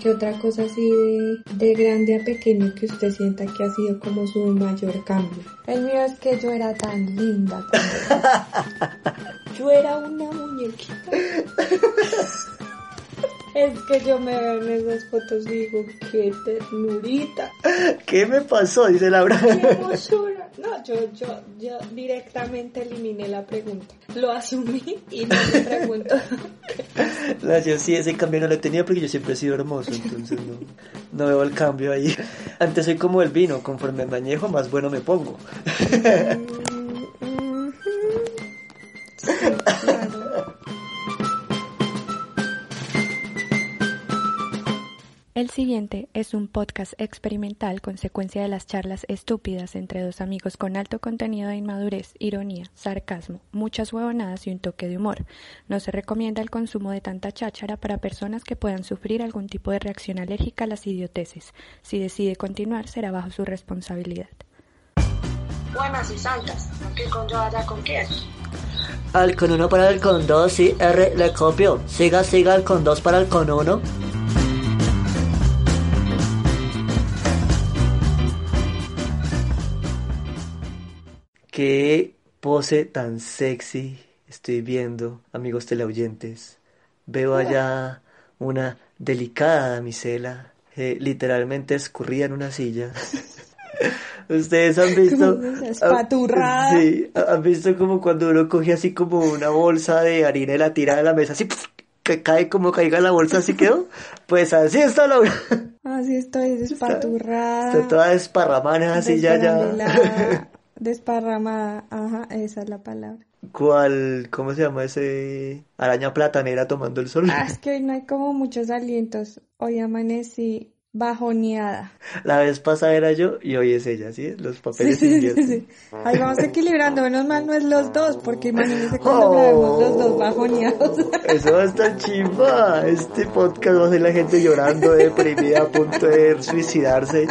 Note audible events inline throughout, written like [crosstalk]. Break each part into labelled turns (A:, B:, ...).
A: ¿Qué otra cosa así de, de grande a pequeño que usted sienta que ha sido como su mayor cambio? El mío es que yo era tan linda. [laughs] yo era una muñequita. [laughs] Es que yo me veo en esas fotos y digo, qué ternurita.
B: ¿Qué me pasó? Dice Laura.
A: Qué hermosura. No, yo, yo, yo directamente eliminé la pregunta. Lo asumí y no me pregunto. [laughs]
B: No, yo sí, ese cambio no lo he tenido porque yo siempre he sido hermoso, entonces no, no veo el cambio ahí. Antes soy como el vino, conforme me añejo, más bueno me pongo.
A: Mm, ujú. Sí,
C: El siguiente es un podcast experimental consecuencia de las charlas estúpidas entre dos amigos con alto contenido de inmadurez, ironía, sarcasmo, muchas huevonadas y un toque de humor. No se recomienda el consumo de tanta cháchara para personas que puedan sufrir algún tipo de reacción alérgica a las idioteces. Si decide continuar, será bajo su responsabilidad.
D: Buenas y santas, aquí con yo allá con quién.
B: Al con uno para el con dos, sí, R, le copio. Siga, siga, el con dos para el con uno. Qué pose tan sexy estoy viendo, amigos teleoyentes. Veo allá una delicada damisela, eh, literalmente escurrida en una silla. [laughs] Ustedes han visto.
A: Espaturrada.
B: Sí, han visto como cuando uno coge así como una bolsa de harina y la tira de la mesa, así que cae como caiga la bolsa, así quedó. Pues así está Laura. [laughs]
A: Así estoy despaturrada.
B: Está toda desparramada, así ya, ya.
A: Desparramada, ajá, esa es la palabra.
B: ¿Cuál, cómo se llama ese araña platanera tomando el sol?
A: Ah, es que hoy no hay como muchos alientos. Hoy amanecí bajoneada.
B: La vez pasada era yo y hoy es ella, ¿sí? Los papeles se invierten.
A: Ahí vamos equilibrando. Menos mal no es los dos, porque imagínense cuando
B: Oh.
A: grabemos los dos bajoneados.
B: Eso va a estar chimba. Este podcast va a ser la gente llorando, deprimida, a punto de suicidarse.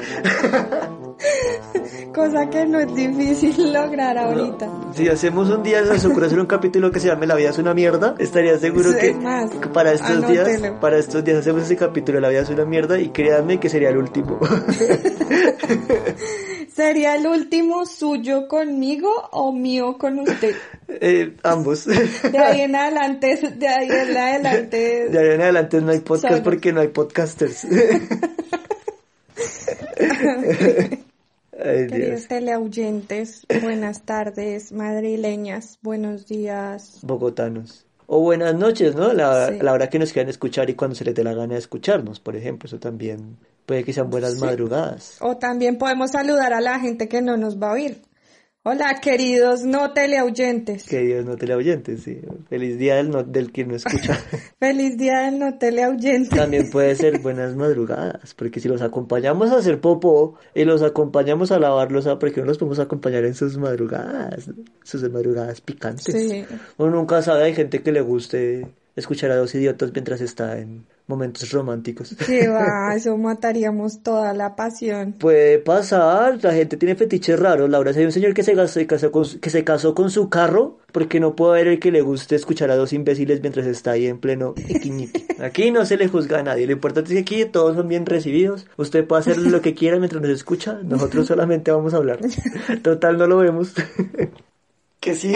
A: Cosa que no es difícil lograr ahorita.
B: Si hacemos un día, se ocurre hacer un capítulo que se llame La vida es una mierda, estaría seguro que
A: es más,
B: que para estos días, para estos días hacemos ese capítulo La vida es una mierda y créanme que sería el último. [laughs]
A: ¿Sería el último suyo conmigo o mío con usted?
B: Eh, ambos.
A: De ahí en adelante, de ahí en adelante.
B: De ahí en adelante no hay podcast porque no hay podcasters. [laughs] Ay,
A: Queridos
B: Dios.
A: teleoyentes, buenas tardes, madrileñas, buenos días.
B: Bogotanos. O buenas noches, ¿no? La,
A: Sí.
B: la hora que nos quieran escuchar y cuando se les dé la gana de escucharnos, por ejemplo. Eso también puede que sean buenas
A: Sí.
B: madrugadas.
A: O también podemos saludar a la gente que no nos va a oír. Hola, queridos no teleoyentes.
B: Que Dios no te la oyente, sí. Feliz día del, no- del que no escucha. [laughs]
A: Feliz día del no teleoyente.
B: También puede ser buenas madrugadas, porque si los acompañamos a hacer popó y los acompañamos a lavarlos, ¿por qué no los podemos acompañar en sus madrugadas? Sus madrugadas picantes.
A: Sí.
B: Uno nunca sabe, hay gente que le guste escuchar a dos idiotas mientras está en momentos románticos.
A: Que va, [laughs] eso mataríamos toda la pasión.
B: Puede pasar, la gente tiene fetiches raros. Laura, si hay un señor que se, casó con, su- que se casó con su carro, porque no puede haber el que le guste escuchar a dos imbéciles mientras está ahí en pleno iquiñiqui. [laughs] Aquí no se le juzga a nadie. Lo importante es que aquí todos son bien recibidos. Usted puede hacer lo que quiera mientras nos escucha. Nosotros [laughs] solamente vamos a hablar. Total, no lo vemos. que sí.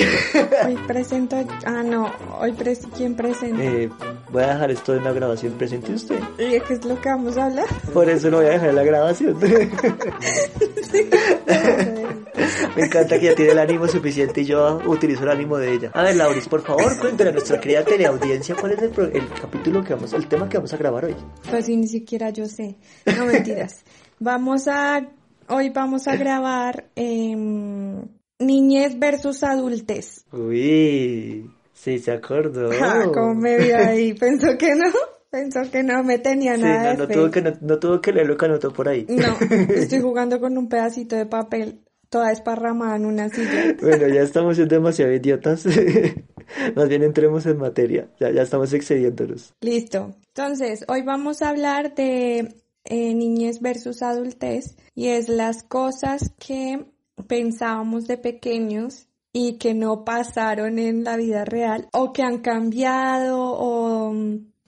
A: Hoy presento, ah no, hoy pres ¿quién presenta?
B: Eh, voy a dejar esto en la grabación. Presente usted.
A: ¿Y de qué es lo que vamos a hablar?
B: Por eso lo voy a dejar en la grabación. [laughs] Me encanta que ya tiene el ánimo suficiente y yo utilizo el ánimo de ella. A ver, Lauris, por favor, cuéntale a nuestra querida teleaudiencia cuál es el, pro- el capítulo que vamos, el tema que vamos a grabar hoy.
A: Pues sí, ni siquiera yo sé. No mentiras. vamos a, hoy vamos a grabar em, niñez versus adultez.
B: Uy, sí, se acordó.
A: Ah, como me vi ahí, pensó que no, pensó que no me tenía
B: Sí,
A: nada
B: no, no
A: de
B: tuvo que, no, no tuvo que leer lo que anotó por ahí.
A: No, [laughs] estoy jugando con un pedacito de papel toda esparramada en una silla.
B: Bueno, ya estamos siendo demasiado idiotas. [laughs] Más bien entremos en materia. Ya, ya estamos excediéndonos.
A: Listo. Entonces, hoy vamos a hablar de eh, niñez versus adultez y es las cosas que pensábamos de pequeños y que no pasaron en la vida real o que han cambiado o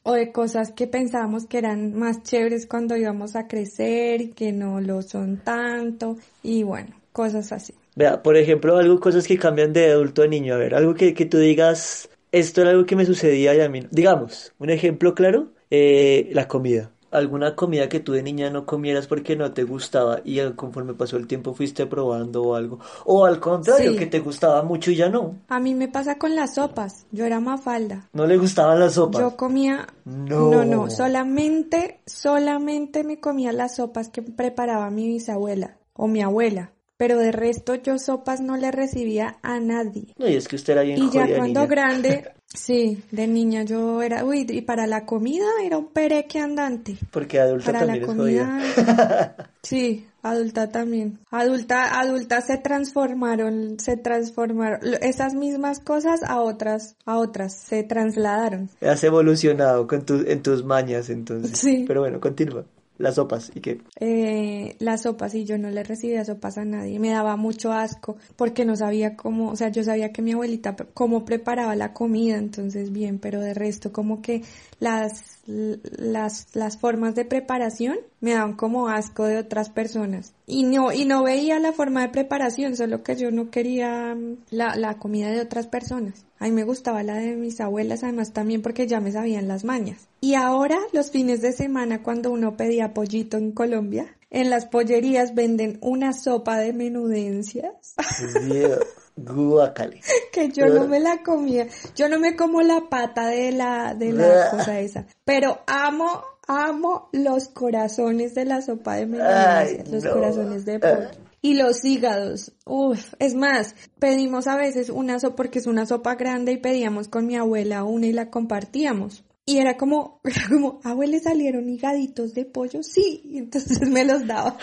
A: o de cosas que pensábamos que eran más chéveres cuando íbamos a crecer y que no lo son tanto y bueno, cosas así.
B: Vea, por ejemplo, algo, cosas que cambian de adulto a niño. A ver, algo que, que tú digas, esto era algo que me sucedía y a mí. Digamos, un ejemplo claro, eh, la comida. Alguna comida que tú de niña no comieras porque no te gustaba y conforme pasó el tiempo fuiste probando o algo. O al contrario,
A: Sí.
B: que te gustaba mucho y ya no.
A: A mí me pasa con las sopas. Yo era mafalda.
B: No le gustaban las sopas.
A: Yo comía
B: No.
A: no, no, solamente, solamente me comía las sopas que preparaba mi bisabuela o mi abuela. Pero de resto yo sopas no le recibía a nadie.
B: No, y es que usted era bien
A: Y ya cuando
B: niña.
A: grande, [laughs] sí, de niña yo era, uy, y para la comida era un pereque andante.
B: Porque adulta
A: Para la
B: también jodida.
A: comida, [laughs] sí, adulta también. Adulta, adultas se transformaron, se transformaron. Esas mismas cosas a otras, a otras, se trasladaron.
B: Has evolucionado con tu, en tus mañas, entonces.
A: Sí.
B: Pero bueno, continúa. Las sopas, ¿y qué?
A: Eh, las sopas y yo no le recibía sopas a nadie. Me daba mucho asco porque no sabía cómo, o sea, yo sabía que mi abuelita cómo preparaba la comida, entonces bien, pero de resto como que las, las, las formas de preparación me daban como asco de otras personas. Y no, y no veía la forma de preparación, solo que yo no quería mm, la, la comida de otras personas. A mí me gustaba la de mis abuelas, además también porque ya me sabían las mañas. Y ahora, los fines de semana, cuando uno pedía pollito en Colombia, en las pollerías venden una sopa de menudencias [laughs]
B: Dios, Guacale.
A: que yo no me la comía. Yo no me como la pata de la, de la cosa esa. Pero amo, amo los corazones de la sopa de menudencias,
B: Ay,
A: los
B: no.
A: corazones de pollo. Y los hígados, uff, es más, pedimos a veces una sopa, porque es una sopa grande y pedíamos con mi abuela una y la compartíamos. Y era como, [laughs] era como, abuela, ¿le salieron higaditos de pollo? Sí, y entonces me los daba.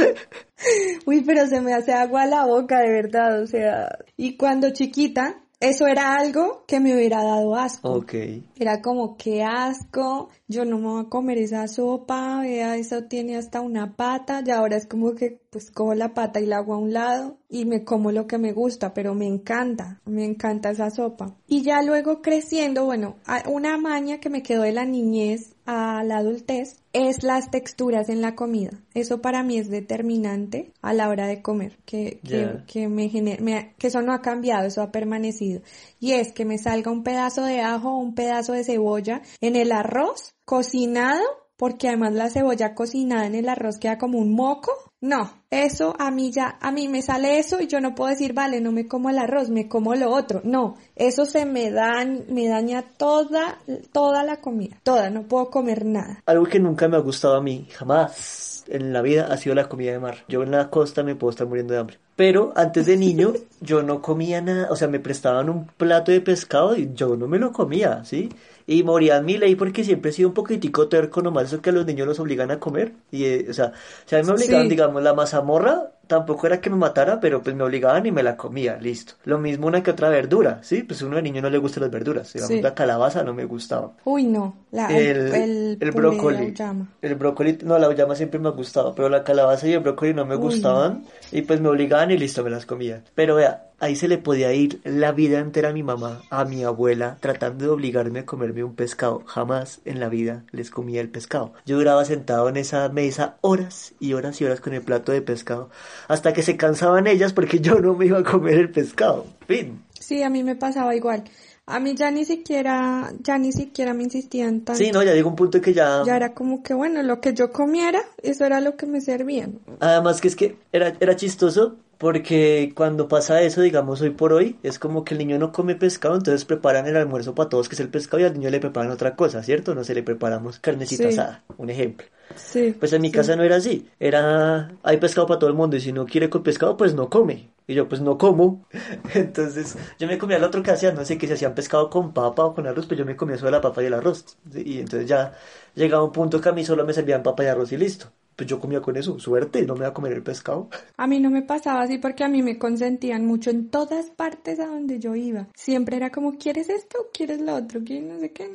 A: [laughs] Uy, pero se me hace agua la boca, de verdad, o sea. Y cuando chiquita, eso era algo que me hubiera dado asco.
B: Ok.
A: Era como, qué asco, yo no me voy a comer esa sopa, vea, eso tiene hasta una pata, y ahora es como que, pues, cojo la pata y la hago a un lado y me como lo que me gusta, pero me encanta, me encanta esa sopa. Y ya luego creciendo, bueno, una maña que me quedó de la niñez a la adultez es las texturas en la comida. Eso para mí es determinante a la hora de comer, que, que, que me gener- me- que eso no ha cambiado, eso ha permanecido. Y es que me salga un pedazo de ajo o un pedazo de cebolla en el arroz cocinado, porque además la cebolla cocinada en el arroz queda como un moco. No, eso a mí ya, a mí me sale eso y yo no puedo decir, vale, no me como el arroz, me como lo otro. No, eso se me da, me daña toda, toda la comida, toda, no puedo comer nada.
B: Algo que nunca me ha gustado a mí, jamás en la vida, ha sido la comida de mar. Yo en la costa me puedo estar muriendo de hambre. Pero antes de niño, [laughs] yo no comía nada, o sea, me prestaban un plato de pescado y yo no me lo comía, ¿sí? Y moría en mi ley porque siempre he sido un poquitico terco, nomás eso que a los niños los obligan a comer. Y, eh, o sea, si a mí me obligaban,
A: Sí.
B: digamos, la mazamorra, tampoco era que me matara, pero pues me obligaban y me la comía, listo. Lo mismo una que otra verdura, ¿sí? Pues uno de niño no le gustan las verduras, digamos,
A: Sí.
B: la calabaza no me gustaba.
A: Uy, no, la,
B: El,
A: el, el,
B: el brócoli. El brócoli, no, la auyama siempre me ha gustado, pero la calabaza y el brócoli no me
A: Uy,
B: gustaban y pues me obligaban y listo, me las comía. Pero vea, ahí se le podía ir la vida entera a mi mamá, a mi abuela, tratando de obligarme a comerme un pescado. Jamás en la vida les comía el pescado. Yo duraba sentado en esa mesa horas y horas y horas con el plato de pescado, hasta que se cansaban ellas porque yo no me iba a comer el pescado. Fin.
A: Sí, a mí me pasaba igual. A mí ya ni siquiera, ya ni siquiera me insistían tanto.
B: Sí, no, ya llegó un punto que ya...
A: Ya era como que, bueno, lo que yo comiera, eso era lo que me servían.
B: Además que es que era, era chistoso porque cuando pasa eso, digamos hoy por hoy, es como que el niño no come pescado, entonces preparan el almuerzo para todos, que es el pescado, y al niño le preparan otra cosa, ¿cierto? No se le preparamos carnecita
A: Sí.
B: asada, un ejemplo.
A: Sí.
B: Pues en mi
A: sí.
B: casa no era así, era, hay pescado para todo el mundo, y si no quiere con pescado, pues no come. Y yo, pues no como. [laughs] Entonces, yo me comía lo otro que hacían, no sé, que se hacían pescado con papa o con arroz, pues yo me comía solo la papa y el arroz. ¿sí? Y entonces ya llegaba un punto que a mí solo me servían papa y arroz y listo. Pues yo comía con eso, suerte, no me iba a comer el pescado. [laughs]
A: A mí no me pasaba así porque a mí me consentían mucho en todas partes a donde yo iba. Siempre era como, ¿quieres esto? ¿Quieres lo otro? ¿Quieres no sé qué?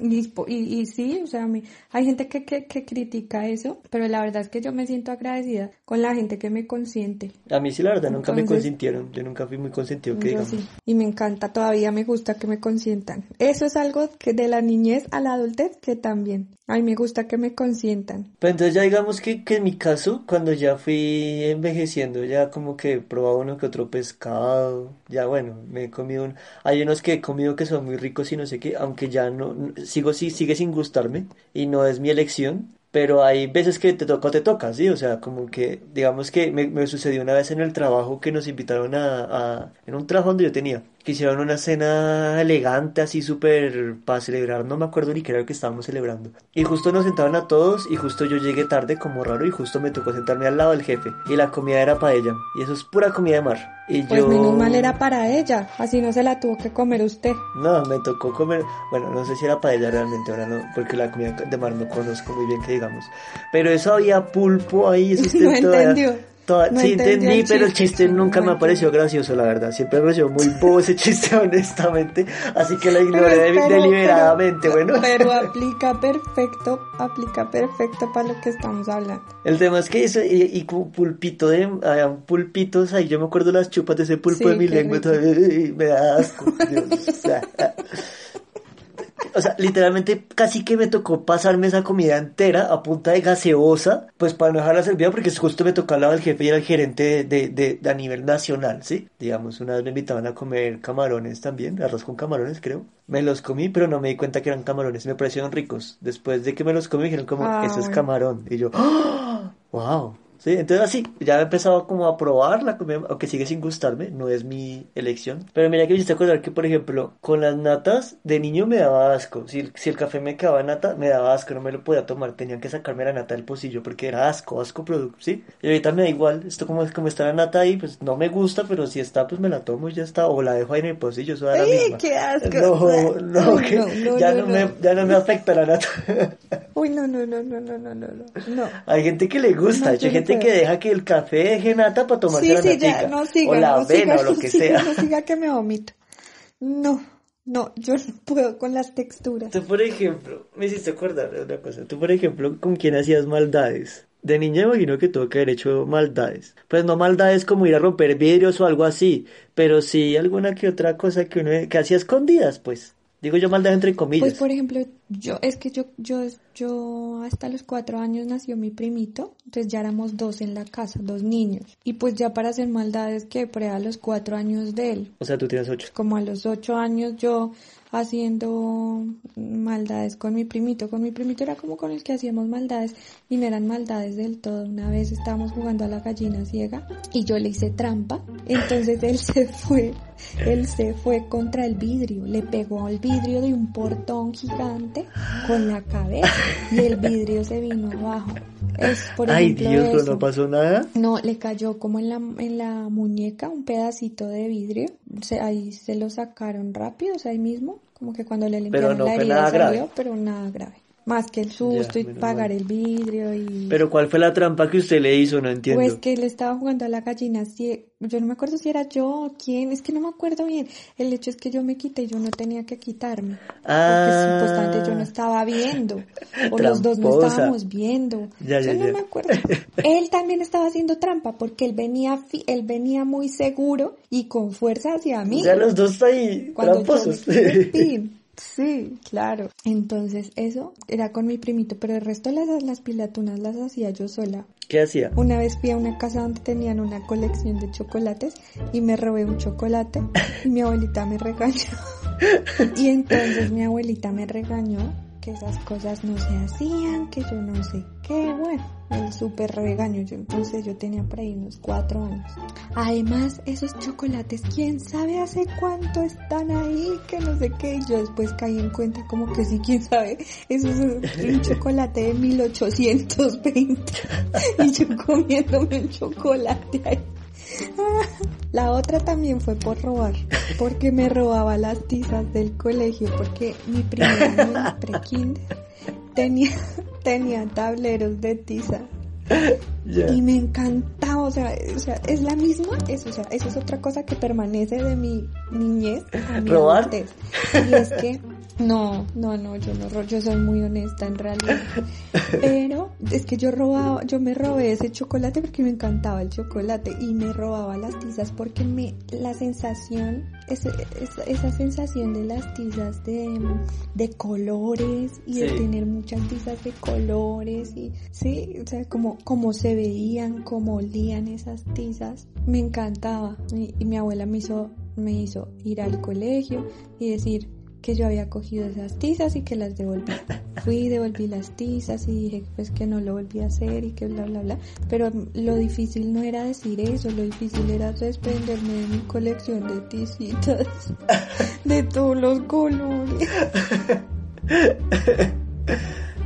A: Y, y, sí, o sea, a hay gente que, que, que, critica eso, pero la verdad es que yo me siento agradecida con la gente que me consiente.
B: A mí sí, la verdad, nunca me consintieron. Yo nunca fui muy consentido, que digamos.
A: Y me encanta, todavía me gusta que me consientan. Eso es algo que de la niñez a la adultez que también. A mí me gusta que me consientan.
B: Pues entonces ya digamos que, que en mi caso, cuando ya fui envejeciendo, ya como que probaba uno que otro pescado, ya bueno, me he comido un... Hay unos que he comido que son muy ricos y no sé qué, aunque ya no, sigo, sí, sigue sin gustarme y no es mi elección, pero hay veces que te toca te toca, ¿sí? O sea, como que, digamos que me, me sucedió una vez en el trabajo que nos invitaron a, a, en un trabajo donde yo tenía, que hicieron una cena elegante, así súper para celebrar, no me acuerdo ni qué era lo que estábamos celebrando. Y justo nos sentaban a todos y justo yo llegué tarde como raro y justo me tocó sentarme al lado del jefe y la comida era para ella y eso es pura comida de mar. Y
A: pues
B: yo...
A: menos mal era para ella, así no se la tuvo que comer usted.
B: No, me tocó comer, bueno, no sé si era para ella realmente, ahora no, porque la comida de mar no conozco muy bien que digamos. Pero eso había pulpo ahí, eso [laughs]
A: no entendió
B: sí entendí, pero el chiste nunca me pareció gracioso, la verdad. Siempre me pareció muy bobo ese chiste, [laughs] honestamente. Así que lo ignoré deliberadamente, bueno.
A: Pero [laughs] aplica perfecto, aplica perfecto para lo que estamos hablando.
B: El tema es que eso, y, y pulpito de, un pulpitos ahí, yo me acuerdo las chupas de ese pulpo de mi lengua, y [laughs] me da asco. Dios, o sea, literalmente casi que me tocó pasarme esa comida entera a punta de gaseosa, pues para no dejarla servida porque justo me tocó al lado del jefe y era el gerente de, de, de, a nivel nacional, ¿sí? Digamos, una vez me invitaban a comer camarones también, arroz con camarones creo. Me los comí, pero no me di cuenta que eran camarones, me parecieron ricos. Después de que me los comí, dijeron como, ah, eso es camarón. Y yo, ¡Oh! ¡Wow! Sí, entonces así, ya he empezado como a probar la comida, aunque sigue sin gustarme, no es mi elección. Pero mira que me hiciste acordar que, por ejemplo, con las natas, de niño me daba asco. Si, si el café me quedaba nata, me daba asco, no me lo podía tomar, tenían que sacarme la nata del pocillo porque era asco, asco producto, ¿sí? Y ahorita me da igual, esto como, como está la nata ahí, pues no me gusta, pero si está, pues me la tomo y ya está, o la dejo ahí en el pocillo, eso da la misma.
A: qué asco!
B: No, [laughs] no, que ya no, me, ya no me afecta la nata.
A: Uy, no, no, no, no, no, no, no, no. [laughs]
B: Hay gente que le gusta, hay gente que deja que el café deje nata para tomarse
A: sí,
B: la
A: sí, ya, no siga,
B: o la
A: no
B: avena o lo [laughs] que sea.
A: No siga que me vomito. No, no, yo no puedo con las texturas.
B: Tú, por ejemplo, me hiciste acordar de una cosa. Tú, por ejemplo, ¿con quién hacías maldades? De niña imagino que tuvo que haber hecho maldades. Pues no maldades como ir a romper vidrios o algo así, pero sí alguna que otra cosa que uno que hacía escondidas, pues. Digo yo maldad entre comillas.
A: Pues por ejemplo, yo, es que yo, yo, yo hasta los cuatro años nació mi primito, entonces ya éramos dos en la casa, dos niños. Y pues ya para hacer maldades que a los cuatro años de él.
B: O sea, tú tienes ocho.
A: Como a los ocho años yo haciendo maldades con mi primito. Con mi primito era como con el que hacíamos maldades y no eran maldades del todo. Una vez estábamos jugando a la gallina ciega y yo le hice trampa. Entonces él [laughs] se fue, él se fue contra el vidrio, le pegó al vidrio de un portón gigante con la cabeza y el vidrio se vino abajo. Es, por
B: Ay Dios, ¿no pasó nada?
A: No, le cayó como en la, en la muñeca un pedacito de vidrio. Se, ahí se lo sacaron rápido, o sea, ahí mismo. Como que cuando le limpiaron la herida salió, pero nada grave. Más que el susto y pagar el vidrio y...
B: Pero ¿cuál fue la trampa que usted le hizo? No entiendo.
A: Pues que le estaba jugando a la gallina. Si, yo no me acuerdo si era yo o quién. Es que no me acuerdo bien. El hecho es que yo me quité y yo no tenía que quitarme. Ah. Porque supuestamente yo no estaba viendo. [laughs] O los dos no estábamos viendo.
B: Ya,
A: yo
B: no
A: me acuerdo. [laughs] él también estaba haciendo trampa porque él venía, él venía muy seguro y con fuerza hacia mí.
B: Ya los dos ahí
A: Cuando tramposos. [laughs] Sí, claro. Entonces eso era con mi primito, pero el resto las, las pilatunas las hacía yo sola.
B: ¿Qué hacía?
A: Una vez fui a una casa donde tenían una colección de chocolates y me robé un chocolate [laughs] y mi abuelita me regañó. [laughs] y entonces mi abuelita me regañó que esas cosas no se hacían, que yo no sé qué, bueno el súper regaño. Yo, entonces yo tenía por ahí unos cuatro años. Además, esos chocolates, quién sabe hace cuánto están ahí, que no sé qué. Y yo después caí en cuenta como que sí, quién sabe. Eso es un, [laughs] chocolate de 1820. y yo comiéndome un chocolate ahí. La otra también fue por robar, porque me robaba las tizas del colegio, porque mi primera [laughs] de pre tenía, tenía tableros de tiza. [laughs] Y me encantaba, o sea, o sea, es la misma, es, o sea, eso es otra cosa que permanece de mi niñez a mi
B: ¿Robar?
A: adultez. Y es que, no, no, no, yo no yo soy muy honesta en realidad. [laughs] Pero es que yo robaba, yo me robé ese chocolate porque me encantaba el chocolate y me robaba las tizas porque me, la sensación, esa, esa sensación de las tizas de, de colores y de tener muchas tizas de colores y sí, o sea, como, como se veían, como olían esas tizas, me encantaba. Y, y mi abuela me hizo, me hizo ir al colegio y decir que yo había cogido esas tizas y que las devolví. [laughs] Fui, devolví las tizas y dije pues que no lo volví a hacer y que bla bla bla. Pero lo difícil no era decir eso, lo difícil era desprenderme de mi colección de tizitas [laughs] de todos los colores. [laughs]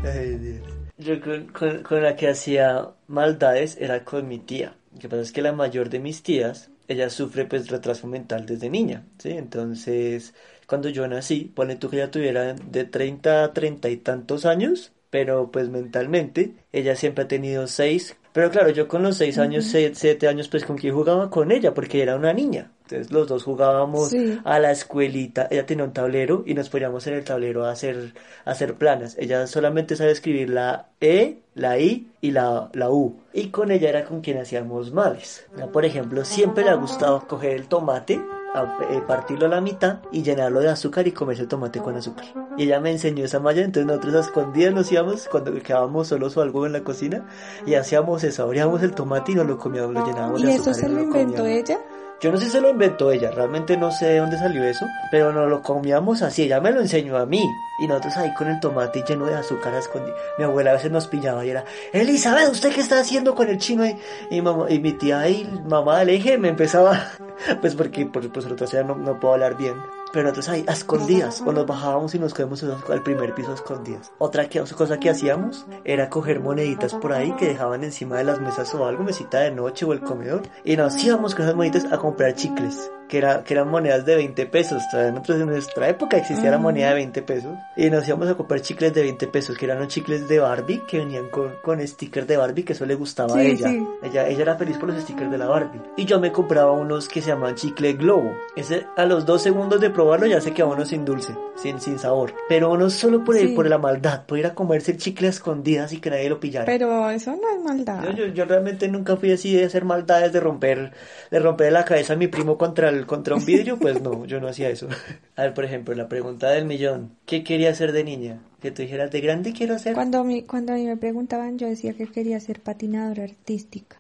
B: Ay, Dios. Yo con, con- con la que hacía maldades era con mi tía. Lo que pasa es que la mayor de mis tías, ella sufre pues retraso mental desde niña, ¿sí? Entonces, cuando yo nací, ponle tú que ella tuviera de 30 a 30 y tantos años, pero pues mentalmente, ella siempre ha tenido seis. Pero claro, yo con los seis años, se- siete años, pues con quién jugaba con ella, porque era una niña. Entonces los dos jugábamos
A: Sí.
B: a la escuelita. Ella tenía un tablero y nos poníamos en el tablero a hacer, a hacer planas. Ella solamente sabe escribir la E, la I y la, la U. Y con ella era con quien hacíamos males. Ya, Por ejemplo, siempre le ha gustado coger el tomate, a- eh, partirlo a la mitad y llenarlo de azúcar y comerse el tomate con azúcar. Y ella me enseñó esa malla, entonces nosotros a escondidas nos íbamos cuando quedábamos solos o algo en la cocina y hacíamos eso, abríamos el tomate y nos lo comíamos, lo llenábamos
A: ¿Y
B: de
A: eso
B: azúcar
A: se
B: y
A: lo
B: nos
A: inventó
B: comíamos.
A: ella?
B: Yo no sé si se lo inventó ella, realmente no sé de dónde salió eso, pero nos lo comíamos así, ella me lo enseñó a mí, y nosotros ahí con el tomate lleno de azúcar a escondi- Mi abuela a veces nos pillaba y era, Elizabeth, ¿usted qué está haciendo con el chino? Y, y mi tía y mamá del eje me empezaba, [laughs] pues porque por otra ya no, no puedo hablar bien. Pero nosotros ahí, a escondidas, cuando bajábamos y nos quedamos al primer piso a escondidas. Otra cosa que hacíamos era coger moneditas por ahí que dejaban encima de las mesas o algo, mesita de noche o el comedor, y nos íbamos con esas moneditas a comprar chicles, que, era, que eran monedas de 20 pesos. Nosotros en nuestra época existía la moneda de 20 pesos, y nos íbamos a comprar chicles de 20 pesos, que eran los chicles de Barbie, que venían con, con stickers de Barbie, que eso le gustaba a
A: Sí,
B: ella.
A: sí.
B: Ella, ella era feliz por los stickers de la Barbie. Y yo me compraba unos que se llaman chicle globo. Ese, a los dos segundos de probarlo ya se quedaba uno sin dulce, sin, sin sabor. Pero uno solo por, el-
A: Sí.
B: por la maldad, por ir a comerse el chicle a escondidas y que nadie lo pillara.
A: Pero eso no es maldad.
B: Yo, yo, yo realmente nunca fui así de hacer maldades, de romper, de romper la cabeza a mi primo contra, el, contra un vidrio, pues no, yo no hacía eso. [laughs] A ver, por ejemplo, la pregunta del millón. ¿Qué quería hacer de niña? Que tú dijeras, de grande quiero hacer.
A: Cuando a, mí, cuando a mí me preguntaban, yo decía que quería ser patinadora artística.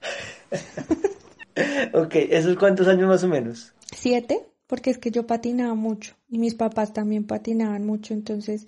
A: [laughs]
B: Ok, ¿esos cuántos años más o menos?
A: Siete, porque es que yo patinaba mucho y mis papás también patinaban mucho, entonces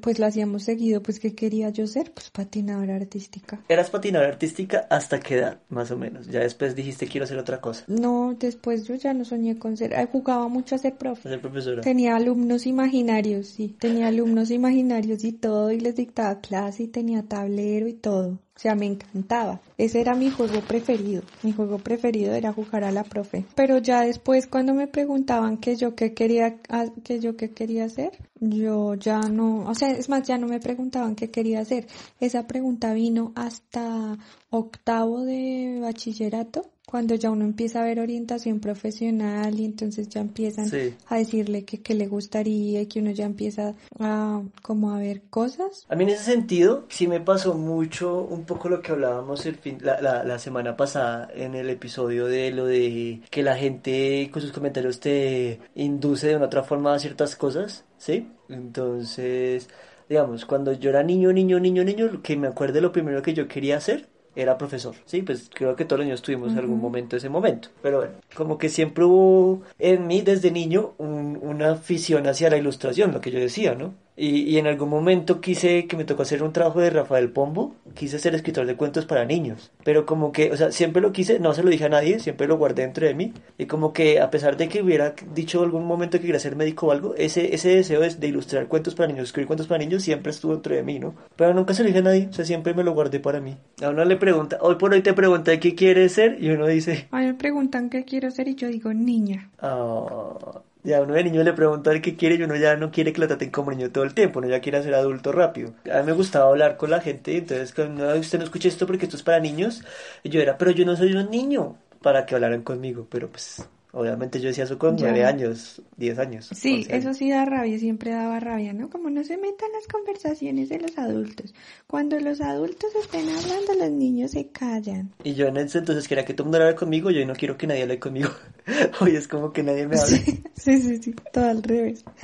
A: pues lo hacíamos seguido, pues ¿qué quería yo ser? Pues patinadora artística.
B: Eras patinadora artística hasta qué edad, más o menos. Ya después dijiste quiero hacer otra cosa.
A: No, después yo ya no soñé con ser, ay, jugaba mucho a ser profe.
B: Ser profesora.
A: Tenía alumnos imaginarios, sí, tenía alumnos imaginarios y todo, y les dictaba clase y tenía tablero y todo. O sea, me encantaba. Ese era mi juego preferido. Mi juego preferido era jugar a la profe. Pero ya después, cuando me preguntaban que yo qué quería, ah, que yo qué quería hacer, yo ya no, o sea, es más, ya no me preguntaban qué quería hacer. Esa pregunta vino hasta octavo de bachillerato, cuando ya uno empieza a ver orientación profesional y entonces ya empiezan
B: Sí.
A: a decirle que, que le gustaría y que uno ya empieza a como a ver cosas.
B: A mí en ese sentido sí me pasó mucho un poco lo que hablábamos el fin, la, la, la semana pasada en el episodio de lo de que la gente con sus comentarios te induce de una otra forma a ciertas cosas, ¿sí? Entonces, digamos, cuando yo era niño, niño, niño, niño, lo que me acuerdo lo primero que yo quería hacer era profesor, sí, pues creo que todos los niños tuvimos algún momento ese momento, pero bueno, como que siempre hubo en mí desde niño un- una afición hacia la ilustración, lo que yo decía, ¿no? Y, y en algún momento quise, que me tocó hacer un trabajo de Rafael Pombo, quise ser escritor de cuentos para niños, pero como que, o sea, siempre lo quise, no se lo dije a nadie, siempre lo guardé dentro de mí, y como que a pesar de que hubiera dicho algún momento que quería ser médico o algo, ese, ese deseo es de ilustrar cuentos para niños, escribir cuentos para niños, siempre estuvo dentro de mí, ¿no? Pero nunca se lo dije a nadie, o sea, siempre me lo guardé para mí. A uno le pregunta, hoy por hoy te pregunta qué quieres ser, y uno dice,
A: A mí me preguntan qué quiero ser y yo digo niña.
B: ah, Ya uno de niño le pregunta al que quiere y uno ya no quiere que lo traten como niño todo el tiempo, uno ya quiere ser adulto rápido. A mí me gustaba hablar con la gente, entonces cuando usted no escucha esto porque esto es para niños, y yo era, pero yo no soy un niño para que hablaran conmigo, pero pues Obviamente yo decía eso con nueve años, diez años.
A: Sí,
B: 11 años.
A: eso sí da rabia, siempre daba rabia, ¿no? Como no se metan las conversaciones de los adultos. Cuando los adultos estén hablando, los niños se callan.
B: Y yo en ese entonces quería que todo el mundo hablara conmigo, yo no quiero que nadie hable conmigo. [laughs] Hoy es como que nadie me hable.
A: Sí, [laughs] sí, sí, sí, todo al revés. [laughs]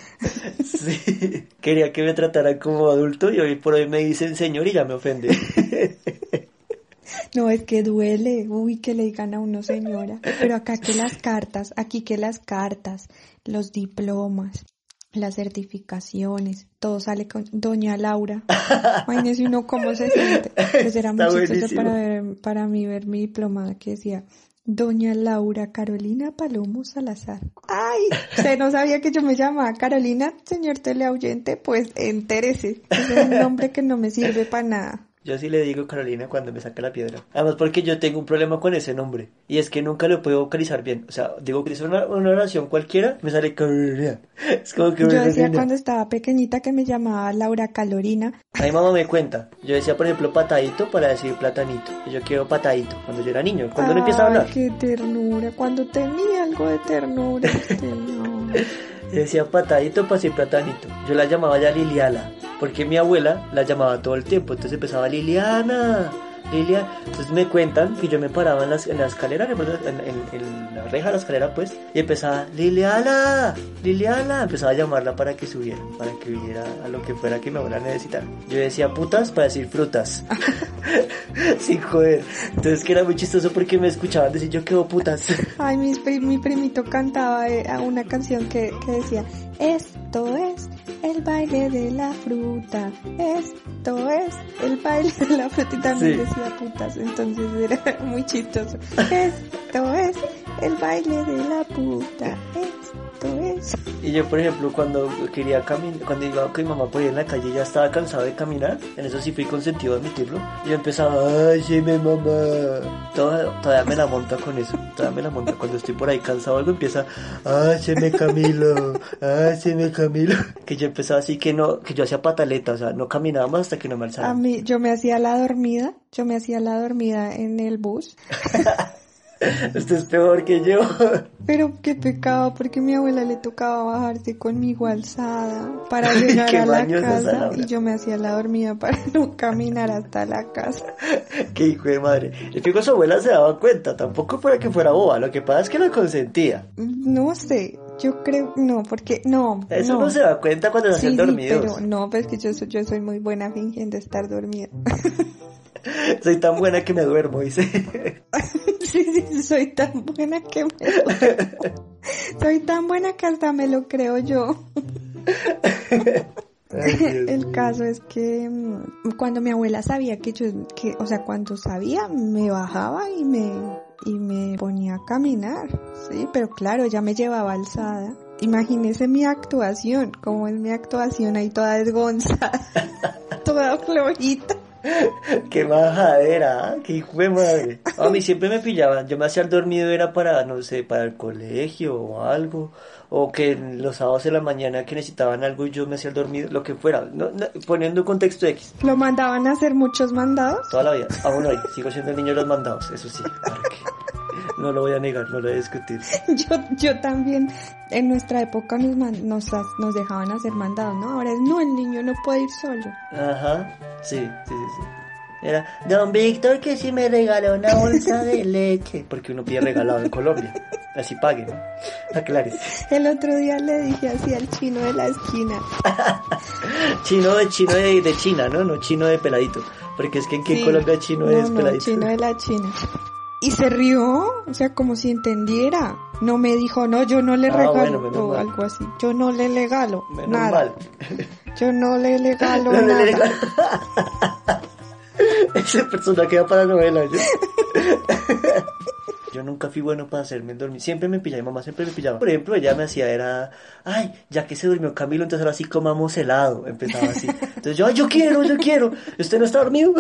B: Sí. Quería que me trataran como adulto y hoy por hoy me dicen señor y ya me ofende.
A: No, es que duele, uy, que le digan a uno señora. Pero acá que las cartas, aquí que las cartas, los diplomas, las certificaciones, todo sale con Doña Laura. Imagínese uno cómo se siente. Pues era muy chistoso para, ver, para mí ver mi diplomada que decía Doña Laura Carolina Palomo Salazar. Ay, usted no sabía que yo me llamaba Carolina, señor teleoyente, pues entérese. Es un nombre que no me sirve para nada.
B: Yo sí le digo Carolina cuando me saca la piedra. Además porque yo tengo un problema con ese nombre. Y es que nunca lo puedo vocalizar bien. O sea, digo que es una, una oración cualquiera, me sale Carolina. [laughs] Es como que...
A: Yo decía cuando estaba pequeñita que me llamaba Laura Calorina.
B: A mi mamá me cuenta. Yo decía, por ejemplo, patadito para decir platanito. Yo quiero patadito cuando yo era niño. Cuando uno empieza a hablar.
A: Qué ternura. Cuando tenía algo de ternura. no. [laughs]
B: Yo decía patadito para decir platanito. Yo la llamaba ya Liliala. Porque mi abuela la llamaba todo el tiempo. Entonces empezaba Liliana. Lilia. Entonces me cuentan que yo me paraba en, la escalera, en, la reja de la escalera, pues, y empezaba, Liliana, Liliana. Empezaba a llamarla para que subiera, para que viniera a lo que fuera que mi abuela necesitara. Yo decía putas para decir frutas. [laughs] Sin joder. Entonces que era muy chistoso porque me escuchaban decir yo quedo putas. [laughs]
A: Ay, mi, mi primito cantaba eh, una canción que, que decía, esto es el baile de la fruta, esto es el baile de la fruta y también
B: Sí.
A: decía putas, entonces era [laughs] muy chistoso. Esto es el baile de la puta, esto es.
B: Y yo, por ejemplo, cuando quería caminar, cuando iba con mi mamá por ahí en la calle, ya estaba cansado de caminar. En eso sí fui consentido de admitirlo. Y yo empezaba, ay, sí, mi mamá. Toda- todavía me la monta con eso. Todavía me la monta. Cuando estoy por ahí cansado algo, empieza, ay, se me Camilo. Ay, se me Camilo. Que yo empezaba así que no, que yo hacía pataleta. O sea, no caminaba más hasta que no me alzara.
A: A mí, yo me hacía la dormida, yo me hacía la dormida en el bus. [laughs] [laughs]
B: Esto es peor que yo.
A: Pero qué pecado, porque a mi abuela le tocaba bajarse conmigo alzada para llegar a la casa y yo me hacía la dormida para [laughs] no caminar hasta la casa. [laughs]
B: Qué hijo de madre. El fijo su abuela se daba cuenta. Tampoco fuera que fuera boba. Lo que pasa es que lo consentía.
A: No sé, yo creo, no, porque no,
B: Eso
A: no.
B: no, se da cuenta cuando se
A: Sí,
B: hacen
A: sí,
B: dormidos.
A: pero no, pues que yo soy, yo soy muy buena fingiendo estar dormida.
B: Soy tan buena que me duermo, dice. [laughs]
A: sí, sí, soy tan buena que me duermo. Soy tan buena que hasta me lo creo yo.
B: Ay, [laughs]
A: El caso es que mm, cuando mi abuela sabía que yo, que, o sea, cuando sabía, me bajaba y me, y me ponía a caminar, sí, pero claro, ya me llevaba alzada. Imagínese mi actuación, como es mi actuación ahí toda desgonzada, [laughs] toda flojita. [laughs]
B: Qué majadera, ¿ah? qué hijo de madre. A mí siempre me pillaban. Yo me hacía el dormido, era para, no sé, para el colegio o algo. O que los sábados de la mañana que necesitaban algo y yo me hacía el dormido, lo que fuera. No, no, poniendo contexto X.
A: Lo mandaban a hacer muchos mandados.
B: Toda la vida. Aún hoy. Sigo siendo el niño de los mandados, eso sí. claro que- No lo voy a negar, no lo voy a discutir. [laughs]
A: Yo, yo también, en nuestra época nos, man- nos, nos dejaban hacer mandados, ¿no? Ahora es, no, el niño no puede ir solo.
B: Ajá, sí, sí, sí, sí. Era, don Víctor que si me regaló una bolsa de [laughs] leche. Porque uno pide regalado en Colombia. Así pague, ¿no? Aclares.
A: El otro día le dije así al chino de la esquina. [laughs]
B: Chino de chino de, de China, ¿no? No chino de peladito. Porque es que en qué
A: Sí.
B: Colombia chino
A: no,
B: es
A: no,
B: peladito.
A: chino de la China. Y se rió, o sea, como si entendiera. No me dijo, no, yo no le
B: Ah,
A: regalo,
B: bueno,
A: o algo así. Yo no le regalo
B: Menos
A: nada.
B: mal.
A: Yo no le regalo [laughs]
B: No le
A: nada.
B: regalo. [laughs] Ese personaje va para novela, yo. [laughs] Yo nunca fui bueno para hacerme dormir. Siempre me pillaba, mi mamá siempre me pillaba. Por ejemplo, ella me hacía, era, ay, ya que se durmió Camilo, entonces ahora sí comamos helado. Empezaba así. Entonces yo, ay, yo quiero, yo quiero. ¿Usted no está dormido?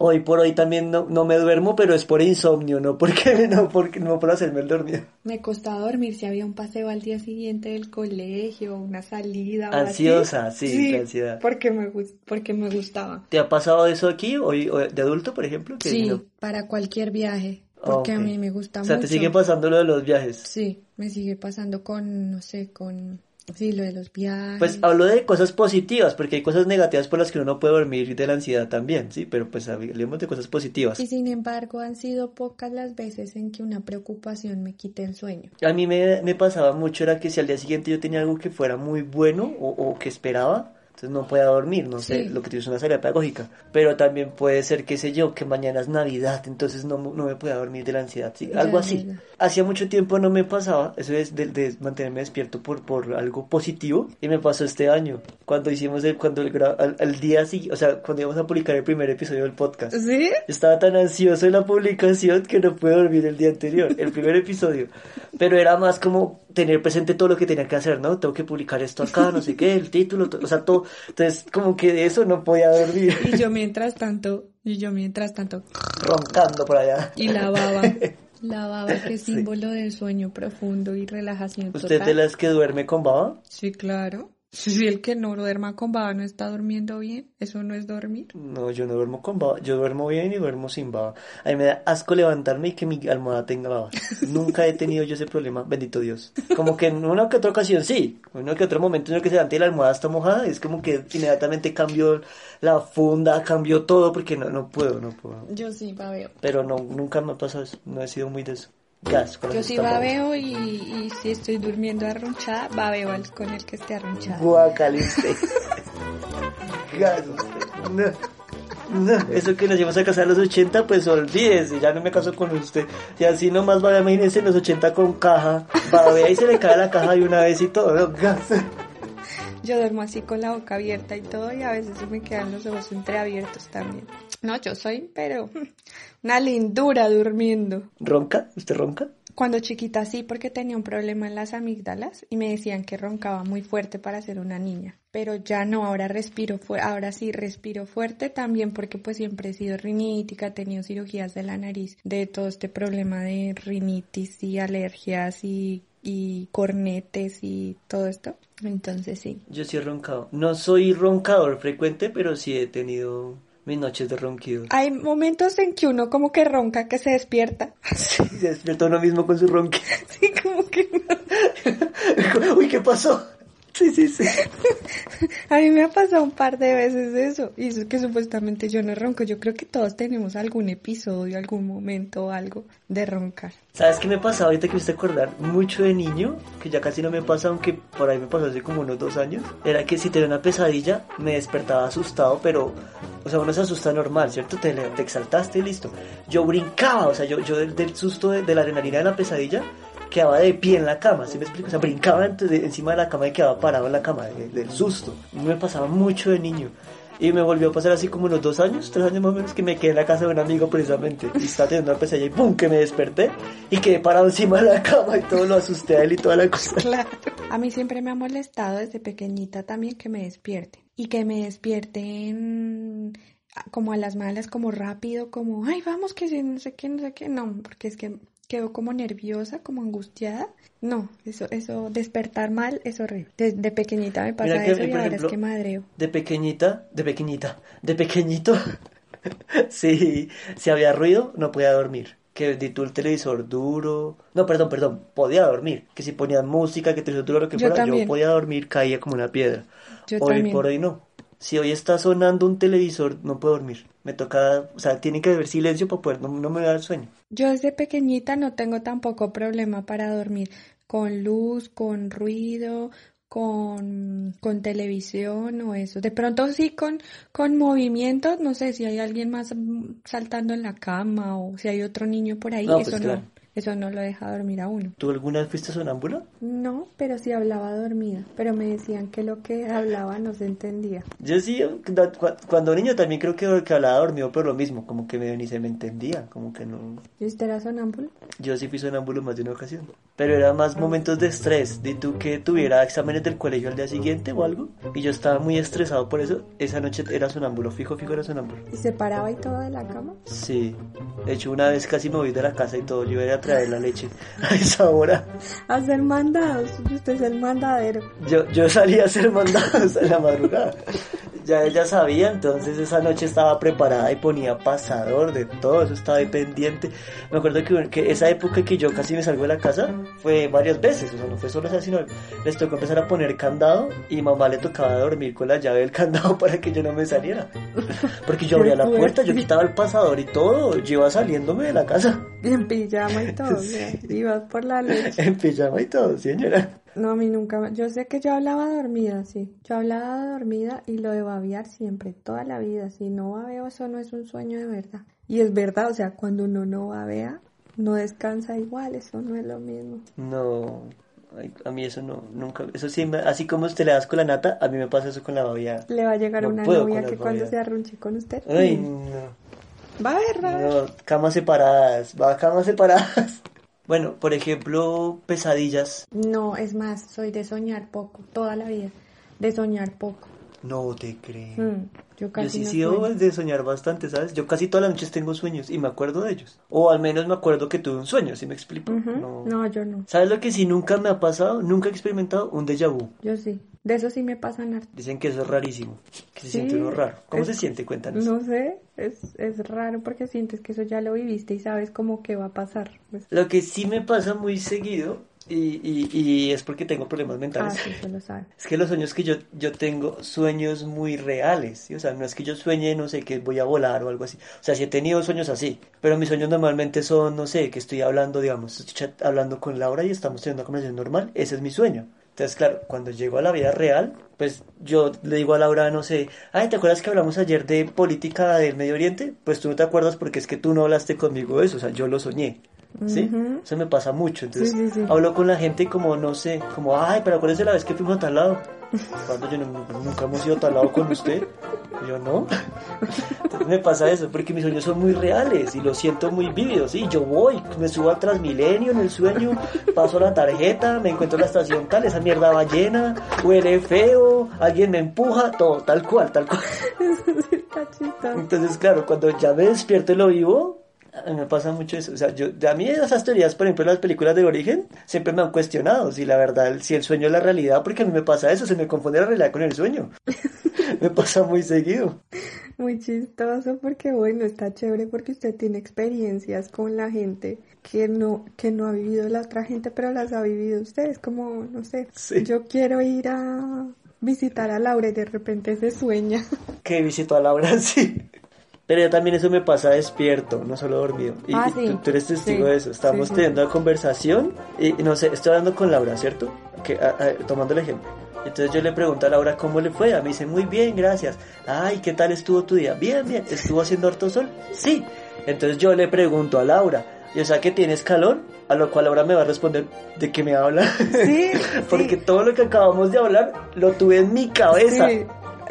B: Hoy por hoy también no, no me duermo, pero es por insomnio, no porque no, [laughs] porque, no por hacerme el dormido.
A: Me costaba dormir si había un paseo al día siguiente del colegio, una salida.
B: Ansiosa, sí, la ansiedad.
A: Porque me, porque me gustaba.
B: ¿Te ha pasado eso aquí, hoy, de adulto, por ejemplo? Que
A: Sí,
B: no-
A: para cualquier viaje. Porque a mí me gusta
B: O sea,
A: mucho.
B: te sigue pasando lo de los viajes.
A: Sí, me sigue pasando con, no sé, con, sí, lo de los viajes.
B: Pues hablo de cosas positivas, porque hay cosas negativas por las que uno no puede dormir de la ansiedad también, sí, pero pues hablemos de cosas positivas.
A: Y sin embargo han sido pocas las veces en que una preocupación me quite el sueño.
B: A mí me, me pasaba mucho era que si al día siguiente yo tenía algo que fuera muy bueno o, o que esperaba, entonces no podía dormir, no sé,
A: Sí.
B: lo que te es una salida pedagógica. Pero también puede ser, qué sé yo, que mañana es Navidad, entonces no, no me podía dormir de la ansiedad, sí, algo
A: ya,
B: así.
A: ya.
B: Hacía mucho tiempo no me pasaba, eso es de, de mantenerme despierto por, por algo positivo, y me pasó este año, cuando hicimos el, cuando el, al, al día siguiente, o sea, cuando íbamos a publicar el primer episodio del podcast.
A: ¿Sí?
B: Estaba tan ansioso de la publicación que no pude dormir el día anterior, el primer episodio. Pero era más como tener presente todo lo que tenía que hacer, ¿no? Tengo que publicar esto acá, no sé qué, el título, o sea, todo. Entonces, como que de eso no podía dormir,
A: Y yo mientras tanto, y yo mientras tanto,
B: roncando por allá.
A: y la baba. La [laughs] baba que es símbolo del sueño profundo y relajación
B: ¿Usted
A: total.
B: de las que duerme con baba?
A: Sí, claro. Si el que no duerma con baba no está durmiendo bien, eso no es dormir.
B: No, yo no duermo con baba. Yo duermo bien y duermo sin baba. A mí me da asco levantarme y que mi almohada tenga baba. Nunca he tenido yo ese problema, bendito Dios. Como que en una que otra ocasión sí. En uno que otro momento en el que se levanta y la almohada está mojada, es como que inmediatamente cambio la funda, cambio todo porque no, no puedo, no puedo.
A: Yo sí babeo.
B: Pero no, nunca me ha pasado eso. No he sido muy de eso. Gas, con
A: Yo sí babeo y, y si estoy durmiendo arrunchada, babeo al- con el que esté arrunchada.
B: Guacaliste. [laughs] Gas, usted. No. No, eso que nos íbamos a casar a los 80, pues olvídese, ya no me caso con usted. Y así nomás va, imagínense en los 80 con caja, babea y se le cae la caja de una vez y todo. ¿no? Gas.
A: Yo duermo así con la boca abierta y todo y a veces se me quedan los ojos entreabiertos también. No, yo soy, pero [laughs] una lindura durmiendo.
B: ¿Ronca? ¿Usted ronca?
A: Cuando chiquita sí, porque tenía un problema en las amígdalas y me decían que roncaba muy fuerte para ser una niña. Pero ya no, ahora respiro ahora sí respiro fuerte también porque pues siempre he sido rinítica, he tenido cirugías de la nariz, de todo este problema de rinitis y alergias y, y cornetes y todo esto. Entonces sí.
B: Yo sí he roncado. No soy roncador frecuente, pero sí he tenido mis noches de ronquido.
A: Hay momentos en que uno como que ronca que se despierta. [laughs]
B: Sí, se despertó uno mismo con su ronquido.
A: Sí, como que. [laughs]
B: Uy, ¿qué pasó? Sí, sí, sí. [laughs]
A: A mí me ha pasado un par de veces eso. Y eso que supuestamente yo no ronco. Yo creo que todos tenemos algún episodio, algún momento o algo de roncar.
B: ¿Sabes qué me pasa ahorita que me hice acordar? Mucho de niño, que ya casi no me pasa, aunque por ahí me pasó hace como unos dos años. Era que si tenía una pesadilla, me despertaba asustado, pero, o sea, uno se asusta normal, ¿cierto? Te, te exaltaste y listo. Yo brincaba, o sea, yo, yo del, del susto de, de la adrenalina de la pesadilla, quedaba de pie en la cama, ¿sí me explico? O sea, brincaba de- encima de la cama y quedaba parado en la cama, de- del susto. Me pasaba mucho de niño. Y me volvió a pasar así como unos dos años, tres años más o menos, que me quedé en la casa de un amigo precisamente. Y estaba teniendo una pesadilla y ¡pum! que me desperté y quedé parado encima de la cama y todo lo asusté a él y toda la cosa. [laughs]
A: Claro. A mí siempre me ha molestado desde pequeñita también que me despierten. Y que me despierten como a las malas, como rápido, como, ay, vamos, que no sé qué, no sé qué. No, porque es que quedo como nerviosa, como angustiada. No, eso, eso, despertar mal es horrible. Desde pequeñita me pasa
B: que,
A: eso y ahora
B: ejemplo,
A: es que madreo.
B: De pequeñita, de pequeñita, de pequeñito, [laughs] si, si había ruido, no podía dormir. Que di tú el televisor duro. No, perdón, perdón, podía dormir. Que si ponían música, que el televisor duro, lo que
A: Yo
B: fuera, yo podía dormir, caía como una piedra.
A: Yo
B: hoy
A: también.
B: por hoy no. Si hoy está sonando un televisor, no puedo dormir. Me toca, o sea, tiene que haber silencio para poder, no, no me da el sueño.
A: Yo desde pequeñita no tengo tampoco problema para dormir con luz, con ruido, con, con televisión o eso. De pronto sí con, con movimientos, no sé si hay alguien más mm, saltando en la cama o si hay otro niño por ahí,
B: No,
A: eso
B: pues
A: no.
B: claro.
A: Eso no lo deja dormir a uno.
B: ¿Tú alguna vez fuiste sonámbula?
A: No, pero sí hablaba dormida. Pero me decían que lo que hablaba no se entendía.
B: Yo sí, cuando niño también creo que, que hablaba dormido, pero lo mismo, como que medio ni se me entendía, como que no...
A: ¿Y usted era sonámbulo?
B: Yo sí fui sonámbulo más de una ocasión. Pero era más momentos de estrés. De tú que tuviera exámenes del colegio al día siguiente o algo. Y yo estaba muy estresado por eso. Esa noche era sonámbulo, fijo, fijo era sonámbulo.
A: ¿Y se paraba y todo de la cama?
B: Sí. De hecho, una vez casi me voy de la casa y todo. Yo iba a traer la leche [laughs] a esa hora.
A: A hacer mandados. Usted es el mandadero.
B: Yo, yo salí a hacer mandados en la madrugada. Ya ella sabía, entonces esa noche estaba preparada y ponía pasador de todo, eso estaba ahí pendiente. Me acuerdo que, que esa época que yo casi me salgo de la casa fue varias veces, o sea, no fue solo esa, sino les tocó empezar a poner candado y mamá le tocaba dormir con la llave del candado [laughs] para que yo no me saliera. Porque yo abría la puerta, yo quitaba el pasador y todo, yo iba saliéndome de la casa
A: Y en pijama y [laughs] todo. o sea, Ibas por la leche.
B: en pijama y todo, señora.
A: No, a mí nunca. Yo sé que yo hablaba dormida, sí. Yo hablaba dormida y lo de babear siempre, toda la vida. Si no babeo, eso no es un sueño de verdad. Y es verdad, o sea, cuando uno no babea, no descansa igual, eso no es lo mismo.
B: No, ay, a mí eso no, nunca, eso sí, así como usted le das con la nata, a mí me pasa eso con la babia.
A: Le va a llegar
B: No
A: una novia que cuando se arrunche con usted.
B: Ay,
A: mm,
B: no,
A: Va a a ver.
B: no, camas separadas, va, camas separadas. [laughs] Bueno, por ejemplo, pesadillas.
A: No, es más, soy de soñar poco, toda la vida. De soñar poco.
B: No te creo.
A: Mm, yo
B: Yo
A: casi
B: sí
A: no
B: sí
A: sueño.
B: debo de soñar bastante, ¿sabes? Yo casi todas las noches tengo sueños y me acuerdo de ellos. O al menos me acuerdo que tuve un sueño, ¿sí me explico? No.
A: No, yo no.
B: ¿Sabes lo que sí nunca me ha pasado? Nunca he experimentado un déjà vu.
A: Yo sí. De eso sí me pasan harto.
B: Dicen que eso es rarísimo, que se
A: Sí,
B: siente uno raro. ¿Cómo
A: es-
B: se siente? Cuéntanos.
A: No sé, es, es raro porque sientes que eso ya lo viviste y sabes como que va a pasar. Pues,
B: Lo que sí me pasa muy seguido, y, y, y es porque tengo problemas
A: ah,
B: mentales,
A: sí, se lo sabe.
B: es que los sueños que yo, yo tengo, sueños muy reales, ¿sí? O sea, no es que yo sueñe, no sé, que voy a volar o algo así. O sea, sí he tenido sueños así, pero mis sueños normalmente son, no sé, que estoy hablando, digamos, estoy hablando con Laura y estamos teniendo una conversación normal, ese es mi sueño. Entonces, claro, cuando llego a la vida real, pues yo le digo a Laura, no sé, ay, ¿te acuerdas que hablamos ayer de política del Medio Oriente? Pues tú no te acuerdas porque es que tú no hablaste conmigo de eso, o sea, yo lo soñé. ¿Sí?
A: Ujú.
B: Eso me pasa mucho. Entonces,
A: Sí, sí, sí.
B: hablo con la gente y como, no sé, como, ay, pero acuérdese la vez que fuimos a tal lado. Cuando yo no- nunca hemos ido a tal lado con usted. Y Yo no. Entonces me pasa eso, porque mis sueños son muy reales y los siento muy vívidos. Sí, yo voy, me subo al Transmilenio en el sueño, paso la tarjeta, me encuentro en la estación tal, esa mierda va llena, huele feo, alguien me empuja, todo, tal cual, tal cual. [laughs] Entonces, claro, cuando ya me despierto y lo vivo, me pasa mucho eso. O sea, yo, a mí esas teorías, por ejemplo, las películas del origen, siempre me han cuestionado si la verdad, si el sueño es la realidad, porque a mí me pasa eso, se me confunde la realidad con el sueño. [laughs] me pasa muy seguido.
A: Muy chistoso porque bueno, está chévere porque usted tiene experiencias con la gente que no, que no ha vivido la otra gente, pero las ha vivido usted. Es como, no sé,
B: Sí.
A: yo quiero ir a visitar a Laura y de repente se sueña.
B: Que visito a Laura, [laughs] sí. Pero yo también eso me pasa despierto, no solo dormido. Y,
A: Ah, sí.
B: tú, tú eres testigo
A: Sí.
B: de eso. Estamos
A: Sí,
B: teniendo una conversación y no sé, estoy hablando con Laura, ¿cierto? Que, a- a- tomando el ejemplo. Entonces yo le pregunto a Laura cómo le fue. A mí dice, muy bien, gracias. Ay, ¿qué tal estuvo tu día? Bien, bien. ¿Estuvo haciendo harto sol? Sí. Entonces yo le pregunto a Laura, ¿y o sea que tienes calor? A lo cual Laura me va a responder, ¿de qué me habla?
A: Sí, [laughs]
B: Porque todo lo que acabamos de hablar lo tuve en mi cabeza.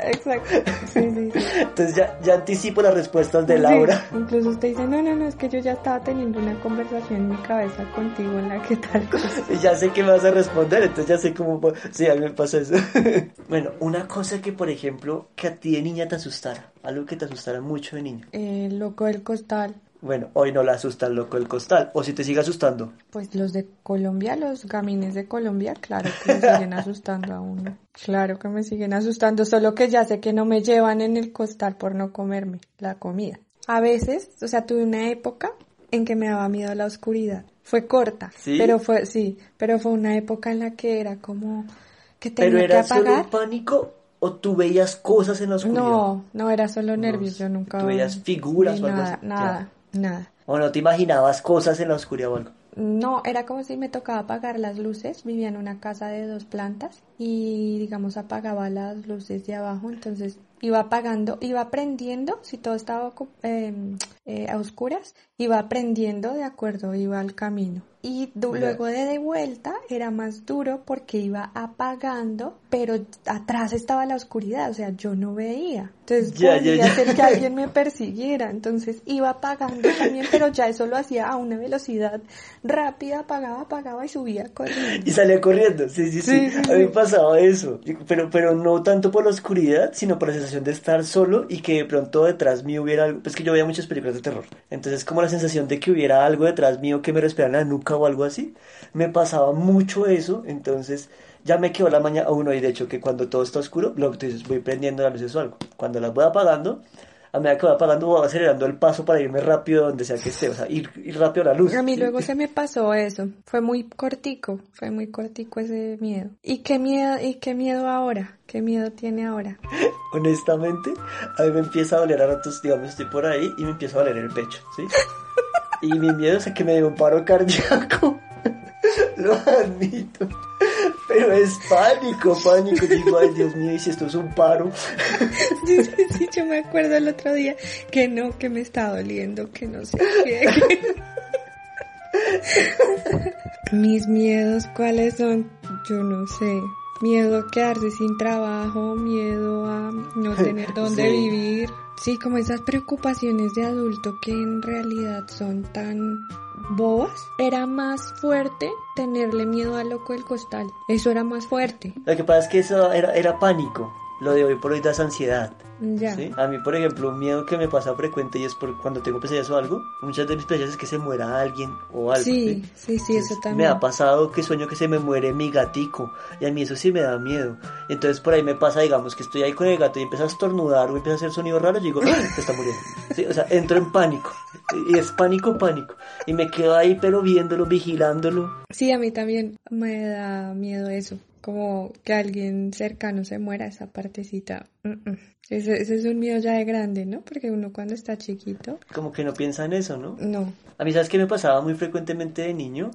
A: Exacto. [laughs] Sí, sí, sí.
B: Entonces ya, ya anticipo las respuestas de Laura.
A: Incluso usted dice, no, no, no, es que yo ya estaba teniendo una conversación en mi cabeza contigo en la que tal cosa.
B: Y [laughs] ya sé que me vas a responder, entonces ya sé cómo... Sí, a mí me pasa eso. [laughs] bueno, una cosa que, por ejemplo, que a ti de niña te asustara. Algo que te asustara mucho de niña.
A: Eh, loco del costal.
B: Bueno, hoy no la asusta el loco del costal. O si te sigue asustando.
A: Pues los de Colombia, los gamines de Colombia, claro que me siguen asustando a uno. Claro que me siguen asustando, solo que ya sé que no me llevan en el costal por no comerme la comida. A veces, o sea, tuve una época en que me daba miedo la oscuridad. Fue corta,
B: ¿Sí?
A: pero fue, sí, pero fue una época en la que era como que tenía
B: ¿Pero era
A: que
B: solo
A: apagar.
B: un pánico o tú veías cosas en la oscuridad?
A: No, no era solo nervios, yo nunca.
B: ¿Tú veías figuras o algo
A: nada,
B: así?
A: Nada, nada.
B: ¿O no te imaginabas cosas en la oscuridad o algo?
A: No, era como si me tocaba apagar las luces. Vivía en una casa de dos plantas y, digamos, apagaba las luces de abajo. Entonces iba apagando, iba aprendiendo, si todo estaba eh, eh, a oscuras, iba aprendiendo de acuerdo, iba al camino. Y luego de de vuelta era más duro porque iba apagando, pero atrás estaba la oscuridad, o sea, yo no veía. Entonces podía hacer que alguien [laughs] me persiguiera. Entonces iba apagando también, pero ya eso lo hacía a una velocidad rápida, apagaba, apagaba y subía corriendo.
B: Y salía corriendo, sí, sí, sí. a mí pasaba eso. Pero, pero no tanto por la oscuridad, sino por la sensación de estar solo y que de pronto detrás mío hubiera algo. Pues que yo veía muchas películas de terror. Entonces, como la sensación de que hubiera algo detrás mío que me respirara en la nuca o algo así. Me pasaba mucho eso. Entonces, ya me quedó la mañana uno y de hecho que cuando todo está oscuro, lo que tú dices, voy prendiendo las luces o algo. Cuando las voy apagando, a medida que voy apagando voy acelerando el paso para irme rápido donde sea que esté, o sea, ir, rápido a la luz.
A: A mí luego se [laughs] me pasó eso, fue muy cortico, fue muy cortico ese miedo. ¿Y qué miedo, y qué miedo ahora? ¿Qué miedo tiene ahora?
B: Honestamente, a mí me empieza a doler a ratos, digamos, estoy por ahí y me empieza a doler el pecho, ¿sí? [laughs] y mi miedo es que me dé un paro cardíaco. [laughs] Lo admito. Pero es pánico, pánico. Digo, ay Dios mío, y si esto es un paro. [laughs]
A: Sí, yo me acuerdo el otro día que no, que me está doliendo, que no sé qué. [laughs] Mis miedos, ¿cuáles son? Yo no sé. Miedo a quedarse sin trabajo, miedo a no [laughs] tener dónde vivir. Sí, como esas preocupaciones de adulto que en realidad son tan bobas, era más fuerte tenerle miedo al loco del costal. Eso era más fuerte.
B: Lo que pasa es que eso era, era pánico. Lo de hoy por hoy das ansiedad.
A: Ya.
B: A mí, por ejemplo, un miedo que me pasa frecuente y es por cuando tengo pesadillas o algo, muchas de mis pesadillas es que se muera alguien o algo.
A: Sí, sí, sí, eso también.
B: Me ha pasado que sueño que se me muere mi gatico y a mí eso sí me da miedo. Entonces por ahí me pasa, digamos, que estoy ahí con el gato y empieza a estornudar o empieza a hacer sonidos raros y digo, ¡Ah! se está muriendo. Sí, o sea, entro en pánico. Y es pánico, pánico. Y me quedo ahí pero viéndolo, vigilándolo.
A: Sí, a mí también me da miedo eso como que alguien cercano se muera, esa partecita. Ese, es un miedo ya de grande, ¿no? Porque uno cuando está chiquito...
B: Como que no piensa en eso, ¿no?
A: No.
B: A mí, ¿sabes qué me pasaba muy frecuentemente de niño?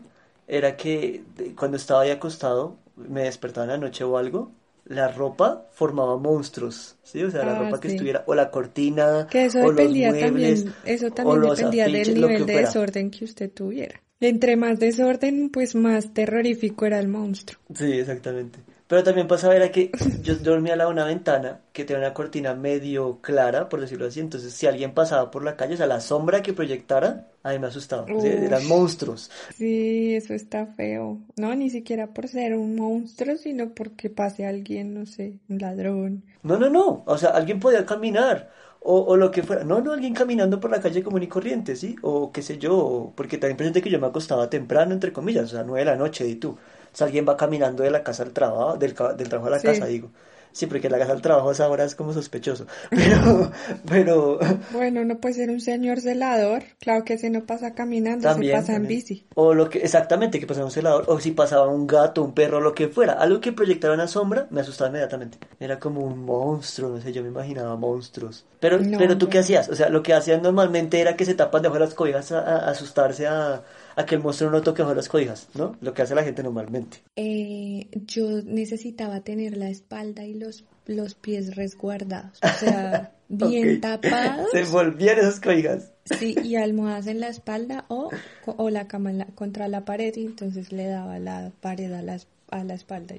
B: Era que cuando estaba ahí acostado, me despertaba en la noche o algo, la ropa formaba monstruos, ¿sí? O sea, la ah, ropa que estuviera, o la cortina,
A: que eso dependía también, eso también dependía del nivel de desorden que usted tuviera. Entre más desorden, pues más terrorífico era el monstruo.
B: Sí, exactamente. Pero también pasaba era que [laughs] yo dormía al lado de una ventana que tenía una cortina medio clara, por decirlo así. Entonces, si alguien pasaba por la calle, o sea, la sombra que proyectara, a mí me asustaba. eran monstruos.
A: Sí, eso está feo. No, ni siquiera por ser un monstruo, sino porque pase alguien, no sé, un ladrón.
B: No, no, no. O sea, alguien podía caminar o, o, lo que fuera. No, no, alguien caminando por la calle común y corriente, ¿sí? O qué sé yo, porque también presente que yo me acostaba temprano, entre comillas, o sea, nueve de la noche, y tú. O sea, alguien va caminando de la casa al trabajo, del, del trabajo a la casa, digo. Sí, porque la casa al trabajo a esa hora es como sospechoso. [laughs] Pero, pero...
A: Bueno, no puede ser un señor celador. Claro que ese no pasa caminando, se pasa en bici.
B: O lo que, exactamente, que pasaba un celador. O si pasaba un gato, un perro, lo que fuera. Algo que proyectara una sombra, me asustaba inmediatamente. Era como un monstruo, no sé, yo me imaginaba monstruos. Pero, pero tú qué hacías? O sea, lo que hacían normalmente era que se tapan debajo de las cobijas a asustarse a a que el monstruo no toque bajo las ¿no? Lo que hace la gente normalmente.
A: Eh, yo necesitaba tener la espalda y los, los pies resguardados, o sea, [laughs] bien tapados.
B: Se volvían esas cobijas.
A: Sí, y almohadas en la espalda o, o la cama contra la pared y entonces le daba la pared a la, a la espalda,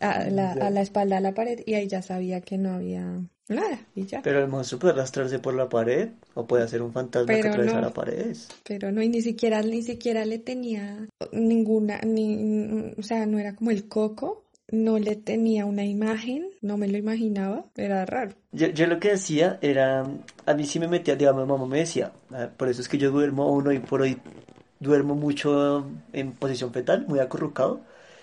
A: a la, a la espalda a la pared y ahí ya sabía que no había Nada, y ya.
B: Pero el monstruo puede arrastrarse por la pared o puede hacer un fantasma que atraviesa la pared.
A: Pero no, y ni siquiera, ni siquiera le tenía ninguna, ni, o sea, no era como el coco, no le tenía una imagen, no me lo imaginaba, era raro.
B: Yo, yo lo que hacía era, a mí sí me metía, digamos, mamá me decía, ah, por eso es que yo duermo uno y por hoy duermo mucho en posición fetal, muy acurrucado,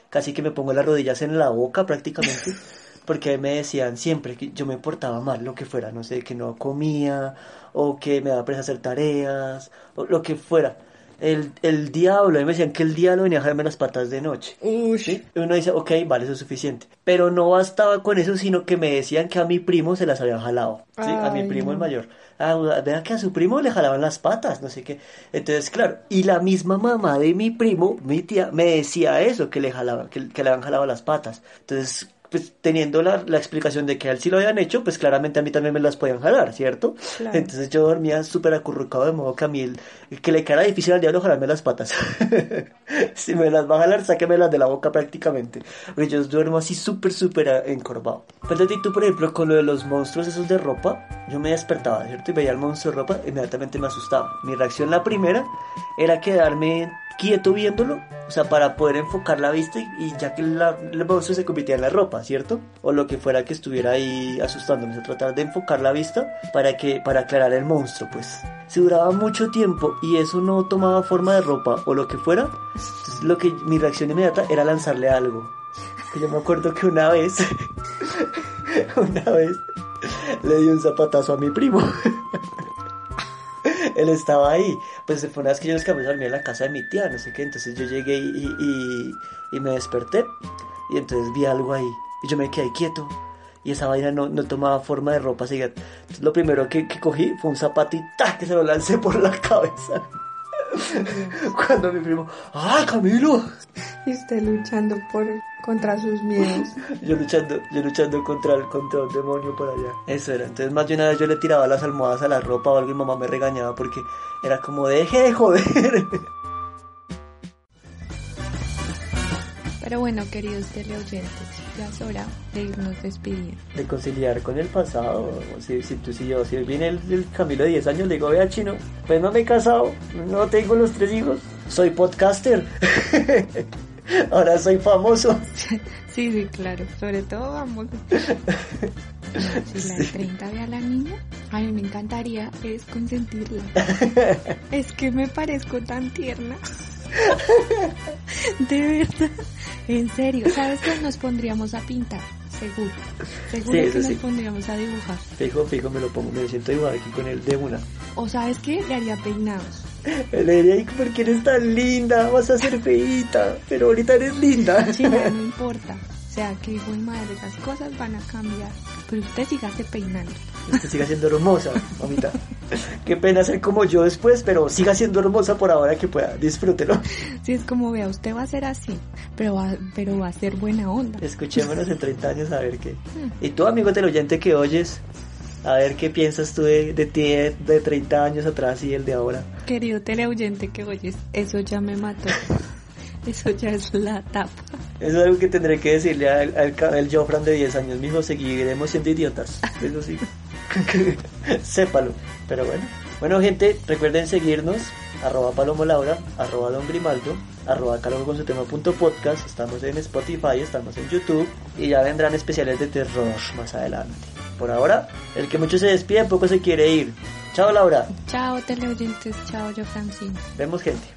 B: casi que me pongo las rodillas en la boca prácticamente. [laughs] porque me decían siempre que yo me portaba mal, lo que fuera, no sé, que no comía, o que me daba presa hacer tareas, o lo que fuera. El, el diablo, a mí me decían que el diablo venía a dejarme las patas de noche.
A: ¿sí?
B: Y uno dice, ok, vale, eso es suficiente. Pero no bastaba con eso, sino que me decían que a mi primo se las había jalado. ¿sí? a mi primo el mayor. Ah, vean que a su primo le jalaban las patas, no sé qué. Entonces, claro, y la misma mamá de mi primo, mi tía, me decía eso, que le jalaban, que, que le habían jalado las patas. Entonces, pues teniendo la, la explicación de que a él sí lo habían hecho, pues claramente a mí también me las podían jalar, ¿cierto?
E: Claro.
B: Entonces yo dormía súper acurrucado de modo que a mí el- que le quedara difícil al diablo jalarme las patas. [laughs] si me las va a jalar, sáquemelas de la boca prácticamente. Porque yo duermo así súper, súper encorvado. Pero de tú, por ejemplo, con lo de los monstruos esos de ropa, yo me despertaba, ¿cierto? Y veía al monstruo de ropa, inmediatamente me asustaba. Mi reacción la primera era quedarme quieto viéndolo, o sea, para poder enfocar la vista y, ya que la- el monstruo se convirtiera en la ropa, ¿cierto? O lo que fuera que estuviera ahí asustándome, o tratar de enfocar la vista para que para aclarar el monstruo, pues. Si duraba mucho tiempo y eso no tomaba forma de ropa o lo que fuera, entonces lo que mi reacción inmediata era lanzarle algo. Yo me acuerdo que una vez, [laughs] una vez le di un zapatazo a mi primo. [laughs] Él estaba ahí. Pues fue una vez que yo a dormir en la casa de mi tía, no sé qué. Entonces yo llegué y, y, me desperté. Y entonces vi algo ahí. Y yo me quedé quieto. Y esa vaina no, no tomaba forma de ropa. Así entonces, lo primero que, que cogí fue un zapato y ¡tac! que se lo lancé por la cabeza. [laughs] Cuando mi primo, ¡ay, Camilo!
E: Y usted luchando por contra sus miedos. [laughs]
B: Yo luchando, yo luchando contra el, contra un demonio por allá. Eso era. Entonces más de una vez yo le tiraba las almohadas a la ropa o algo y mamá me regañaba porque era como deje de joder. [laughs]
A: Pero bueno, queridos teleoyentes, ya es hora de irnos despidiendo.
B: De conciliar con el pasado. Si, si tú si yo, si viene el, el Camilo de 10 años, le digo, vea chino, pues no me he casado, no tengo los tres hijos, soy podcaster. [laughs] [laughs] Ahora soy famoso. [laughs]
A: Sí, sí, claro, sobre todo vamos. Si [laughs] la de 30 ve a la niña, a mí me encantaría es consentirla. Es que me parezco tan tierna. De verdad, en serio, ¿sabes qué? Nos pondríamos a pintar, seguro. Seguro
B: Sí,
A: que nos
B: sí.
A: pondríamos a dibujar.
B: Fijo, fijo, me lo pongo, me siento igual aquí con él de una.
A: O ¿sabes qué? Le haría peinados.
B: Le diría, "Ay, ¿por qué eres tan linda? Vas a ser feíta, pero ahorita eres linda.
A: China, no [laughs] importa. O sea, que hijo madre, esas cosas van a cambiar. Pero usted sígase peinando.
B: Que siga siendo hermosa, mamita. Qué pena ser como yo después, pero siga siendo hermosa por ahora que pueda. Disfrútelo.
A: Si es como vea, usted va a ser así, pero va, pero va a ser buena onda.
B: Escuchémonos en 30 años a ver qué. Y tú, amigo teleoyente que oyes, a ver qué piensas tú de, de ti de, de 30 años atrás y el de ahora.
A: Querido teleoyente que oyes, eso ya me mató. Eso ya es la tapa.
B: Eso es algo que tendré que decirle al, al, al Jofran de 10 años. Mijo, seguiremos siendo idiotas. Eso sí. [laughs] Sépalo. Pero bueno. Bueno, gente, recuerden seguirnos. Arroba Palomo Laura, arroba Don Grimaldo, arroba Calor con su tema punto podcast. Estamos en Spotify, estamos en YouTube. Y ya vendrán especiales de terror más adelante. Por ahora, el que mucho se despide, poco se quiere ir. Chao, Laura.
A: Chao teleoyentes, chao yo Francine.
B: Vemos gente.